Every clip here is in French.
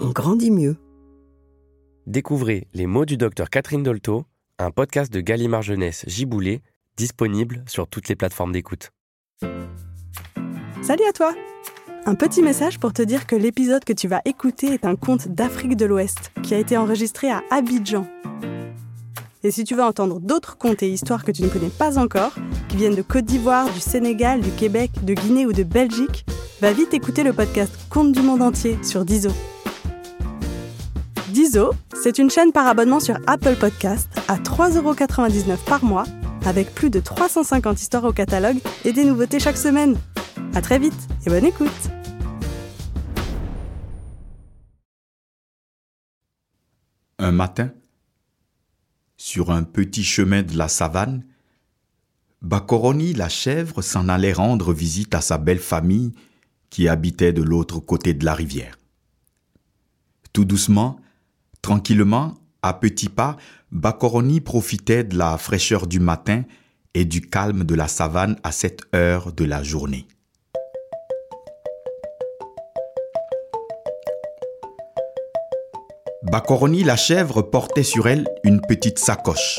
on grandit mieux. Découvrez Les mots du docteur Catherine Dolto, un podcast de Gallimard Jeunesse Giboulé, disponible sur toutes les plateformes d'écoute. Salut à toi Un petit message pour te dire que l'épisode que tu vas écouter est un conte d'Afrique de l'Ouest qui a été enregistré à Abidjan. Et si tu veux entendre d'autres contes et histoires que tu ne connais pas encore, qui viennent de Côte d'Ivoire, du Sénégal, du Québec, de Guinée ou de Belgique, va vite écouter le podcast Contes du monde entier sur Dizo. Dizo, c'est une chaîne par abonnement sur Apple Podcast à 3,99€ par mois, avec plus de 350 histoires au catalogue et des nouveautés chaque semaine. À très vite et bonne écoute Un matin, sur un petit chemin de la savane, Bacoroni la chèvre s'en allait rendre visite à sa belle famille qui habitait de l'autre côté de la rivière. Tout doucement, tranquillement, à petits pas, Bacoroni profitait de la fraîcheur du matin et du calme de la savane à cette heure de la journée. Bacoroni la chèvre portait sur elle une petite sacoche.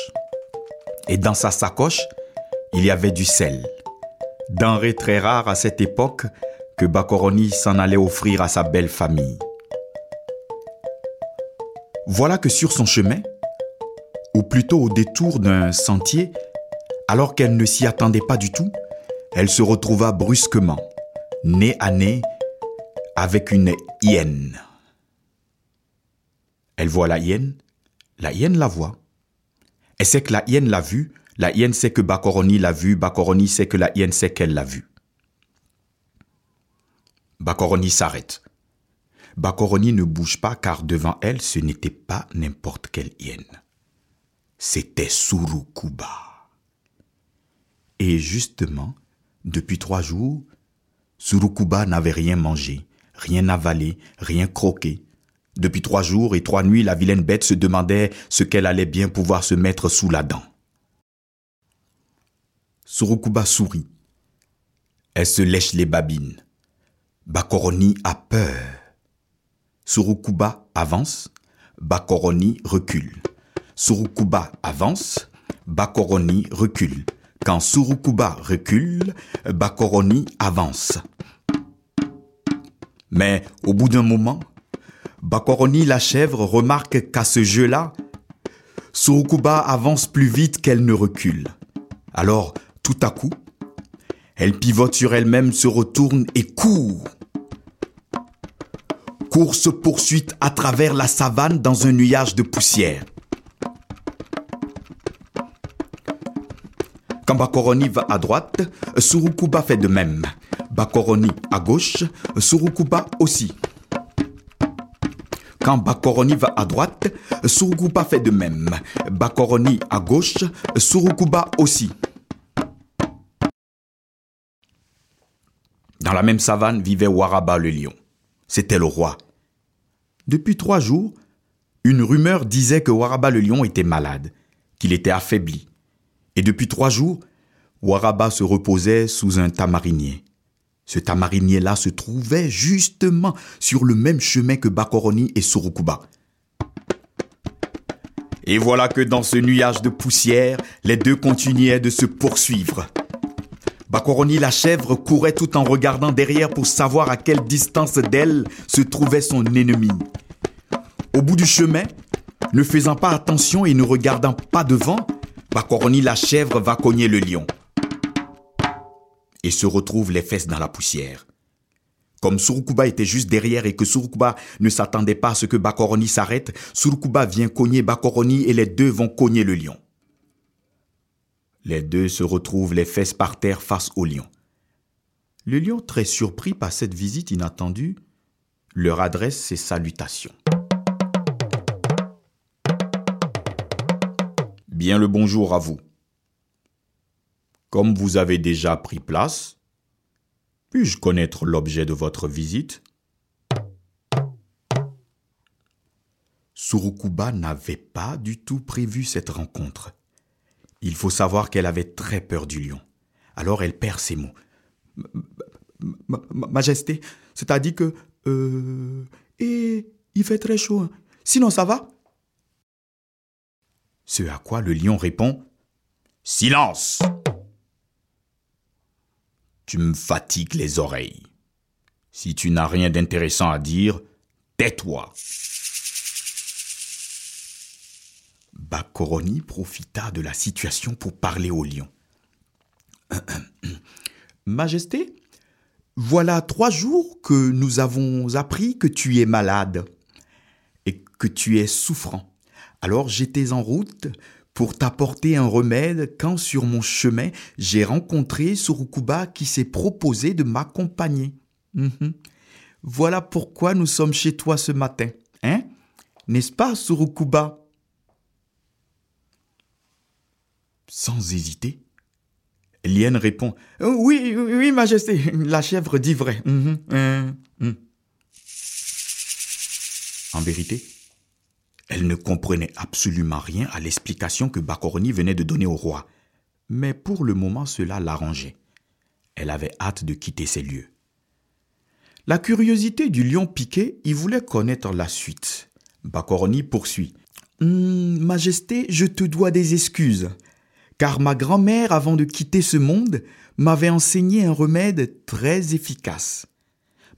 Et dans sa sacoche, il y avait du sel. Denrée très rare à cette époque que Bacoroni s'en allait offrir à sa belle famille. Voilà que sur son chemin, ou plutôt au détour d'un sentier, alors qu'elle ne s'y attendait pas du tout, elle se retrouva brusquement, nez à nez, avec une hyène. Elle voit la hyène, la hyène la voit. Elle sait que la hyène l'a vue, la hyène sait que Bacoroni l'a vue, Bacoroni sait que la hyène sait qu'elle l'a vue. Bacoroni s'arrête. Bacoroni ne bouge pas car devant elle, ce n'était pas n'importe quelle hyène. C'était Surukuba. Et justement, depuis trois jours, Surukuba n'avait rien mangé, rien avalé, rien croqué. Depuis trois jours et trois nuits, la vilaine bête se demandait ce qu'elle allait bien pouvoir se mettre sous la dent. Surukuba sourit. Elle se lèche les babines. Bakoroni a peur. Surukuba avance, Bakoroni recule. Surukuba avance, Bakoroni recule. Quand Surukuba recule, Bakoroni avance. Mais au bout d'un moment, Bakoroni la chèvre remarque qu'à ce jeu-là, Surukuba avance plus vite qu'elle ne recule. Alors, tout à coup, elle pivote sur elle-même, se retourne et court. Course-poursuite à travers la savane dans un nuage de poussière. Quand Bakoroni va à droite, Surukuba fait de même. Bakoroni à gauche, Surukuba aussi. Quand Bakoroni va à droite, Surukuba fait de même. Bakoroni à gauche, Surukuba aussi. Dans la même savane vivait Waraba le lion. C'était le roi. Depuis trois jours, une rumeur disait que Waraba le lion était malade, qu'il était affaibli. Et depuis trois jours, Waraba se reposait sous un tamarinier. Ce tamarinier-là se trouvait justement sur le même chemin que Bakoroni et Surukuba. Et voilà que dans ce nuage de poussière, les deux continuaient de se poursuivre. Bakoroni la chèvre courait tout en regardant derrière pour savoir à quelle distance d'elle se trouvait son ennemi. Au bout du chemin, ne faisant pas attention et ne regardant pas devant, Bakoroni la chèvre va cogner le lion et se retrouve les fesses dans la poussière. Comme Surukuba était juste derrière et que Surukuba ne s'attendait pas à ce que Bakoroni s'arrête, Surukuba vient cogner Bakoroni et les deux vont cogner le lion. Les deux se retrouvent les fesses par terre face au lion. Le lion, très surpris par cette visite inattendue, leur adresse ses salutations. Bien le bonjour à vous. Comme vous avez déjà pris place, puis-je connaître l'objet de votre visite? Surukuba n'avait pas du tout prévu cette rencontre. Il faut savoir qu'elle avait très peur du lion. Alors elle perd ses mots. Majesté, c'est-à-dire que... Euh, et il fait très chaud. Hein. Sinon, ça va? Ce à quoi le lion répond Silence tu me fatigues les oreilles. Si tu n'as rien d'intéressant à dire, tais-toi. Bakoroni profita de la situation pour parler au lion. Majesté, voilà trois jours que nous avons appris que tu es malade et que tu es souffrant. Alors j'étais en route pour t'apporter un remède quand sur mon chemin j'ai rencontré Surukuba qui s'est proposé de m'accompagner. Mhm. Voilà pourquoi nous sommes chez toi ce matin. Hein? N'est-ce pas, Surukuba? Sans hésiter, Lien répond euh, Oui, oui, Majesté, la chèvre dit vrai. Mhm, hein, hum. En vérité, elle ne comprenait absolument rien à l'explication que Bakoroni venait de donner au roi. Mais pour le moment, cela l'arrangeait. Elle avait hâte de quitter ces lieux. La curiosité du lion piqué y voulait connaître la suite. Bakoroni poursuit. Hum, majesté, je te dois des excuses, car ma grand-mère, avant de quitter ce monde, m'avait enseigné un remède très efficace.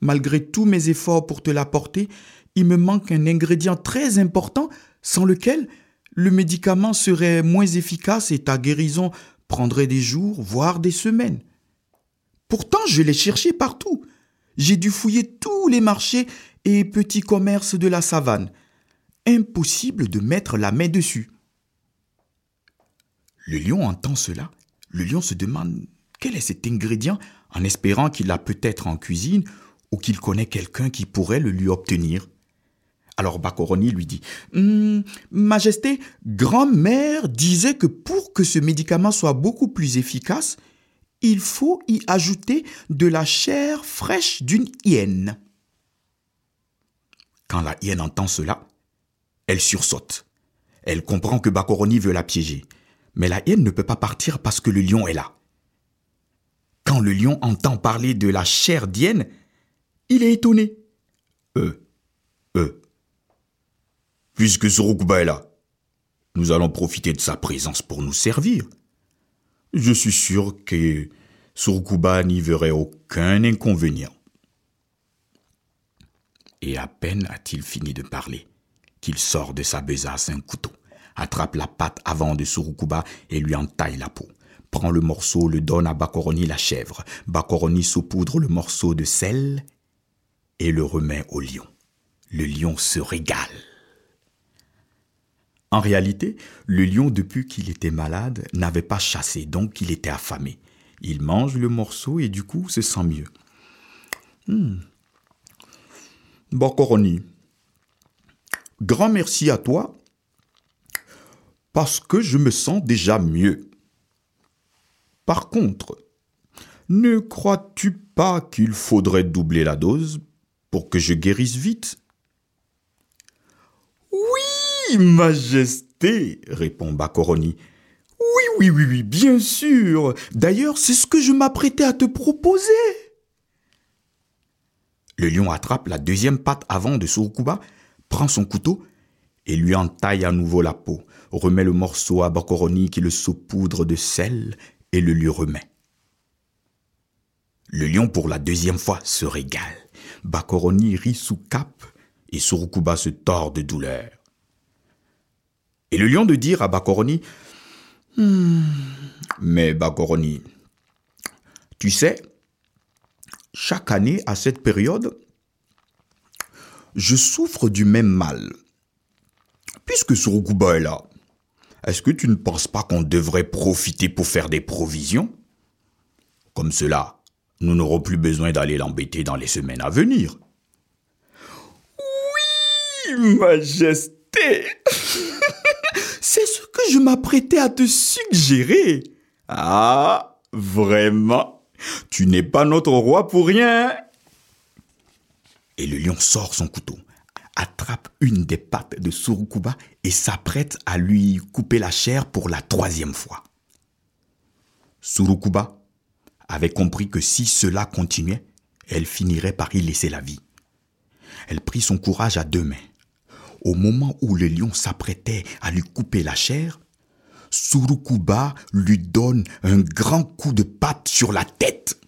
Malgré tous mes efforts pour te l'apporter, il me manque un ingrédient très important sans lequel le médicament serait moins efficace et ta guérison prendrait des jours, voire des semaines. Pourtant, je l'ai cherché partout. J'ai dû fouiller tous les marchés et petits commerces de la savane. Impossible de mettre la main dessus. Le lion entend cela. Le lion se demande quel est cet ingrédient en espérant qu'il a peut-être en cuisine ou qu'il connaît quelqu'un qui pourrait le lui obtenir. Alors Bakoroni lui dit hum, Majesté, grand-mère disait que pour que ce médicament soit beaucoup plus efficace, il faut y ajouter de la chair fraîche d'une hyène. Quand la hyène entend cela, elle sursaute. Elle comprend que Bakoroni veut la piéger. Mais la hyène ne peut pas partir parce que le lion est là. Quand le lion entend parler de la chair d'hyène, il est étonné. Euh, euh, puisque Surukuba est là. Nous allons profiter de sa présence pour nous servir. Je suis sûr que Surukuba n'y verrait aucun inconvénient. Et à peine a-t-il fini de parler qu'il sort de sa besace un couteau, attrape la patte avant de Surukuba et lui entaille la peau. Prend le morceau, le donne à Bakoroni la chèvre. Bakoroni saupoudre le morceau de sel et le remet au lion. Le lion se régale. En réalité, le lion, depuis qu'il était malade, n'avait pas chassé, donc il était affamé. Il mange le morceau et du coup se sent mieux. Hmm. Bakoroni, grand merci à toi parce que je me sens déjà mieux. Par contre, ne crois-tu pas qu'il faudrait doubler la dose pour que je guérisse vite? Oui, Majesté, répond Bacoroni. Oui, oui, oui, oui, bien sûr. D'ailleurs, c'est ce que je m'apprêtais à te proposer. Le lion attrape la deuxième patte avant de Surukuba, prend son couteau et lui entaille à nouveau la peau, remet le morceau à Bacoroni qui le saupoudre de sel et le lui remet. Le lion pour la deuxième fois se régale. Bacoroni rit sous cap et Surukuba se tord de douleur. Et le lion de dire à Bacoroni hmm, Mais Bacoroni, tu sais, chaque année à cette période, je souffre du même mal. Puisque Surukuba est là, est-ce que tu ne penses pas qu'on devrait profiter pour faire des provisions? Comme cela, nous n'aurons plus besoin d'aller l'embêter dans les semaines à venir. Oui, Majesté. C'est ce que je m'apprêtais à te suggérer. Ah, vraiment? Tu n'es pas notre roi pour rien. Et le lion sort son couteau, attrape une des pattes de Surukuba et s'apprête à lui couper la chair pour la troisième fois. Surukuba avait compris que si cela continuait, elle finirait par y laisser la vie. Elle prit son courage à deux mains. Au moment où le lion s'apprêtait à lui couper la chair, Surukuba lui donne un grand coup de patte sur la tête.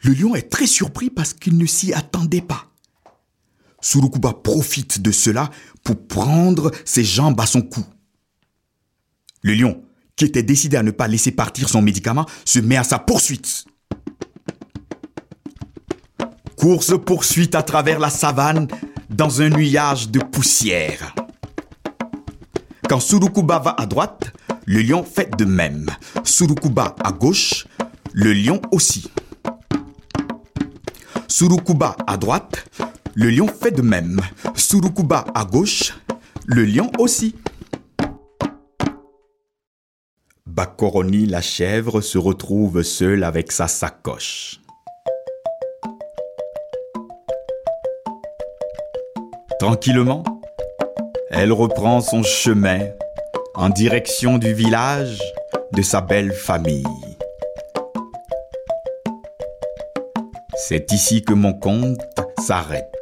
Le lion est très surpris parce qu'il ne s'y attendait pas. Surukuba profite de cela pour prendre ses jambes à son cou. Le lion, qui était décidé à ne pas laisser partir son médicament, se met à sa poursuite. Course-poursuite à travers la savane dans un nuage de poussière. Quand Surukuba va à droite, le lion fait de même. Surukuba à gauche, le lion aussi. Surukuba à droite, le lion fait de même. Surukuba à gauche, le lion aussi. Bacoroni la chèvre se retrouve seule avec sa sacoche. Tranquillement, elle reprend son chemin en direction du village de sa belle famille. C'est ici que mon conte s'arrête.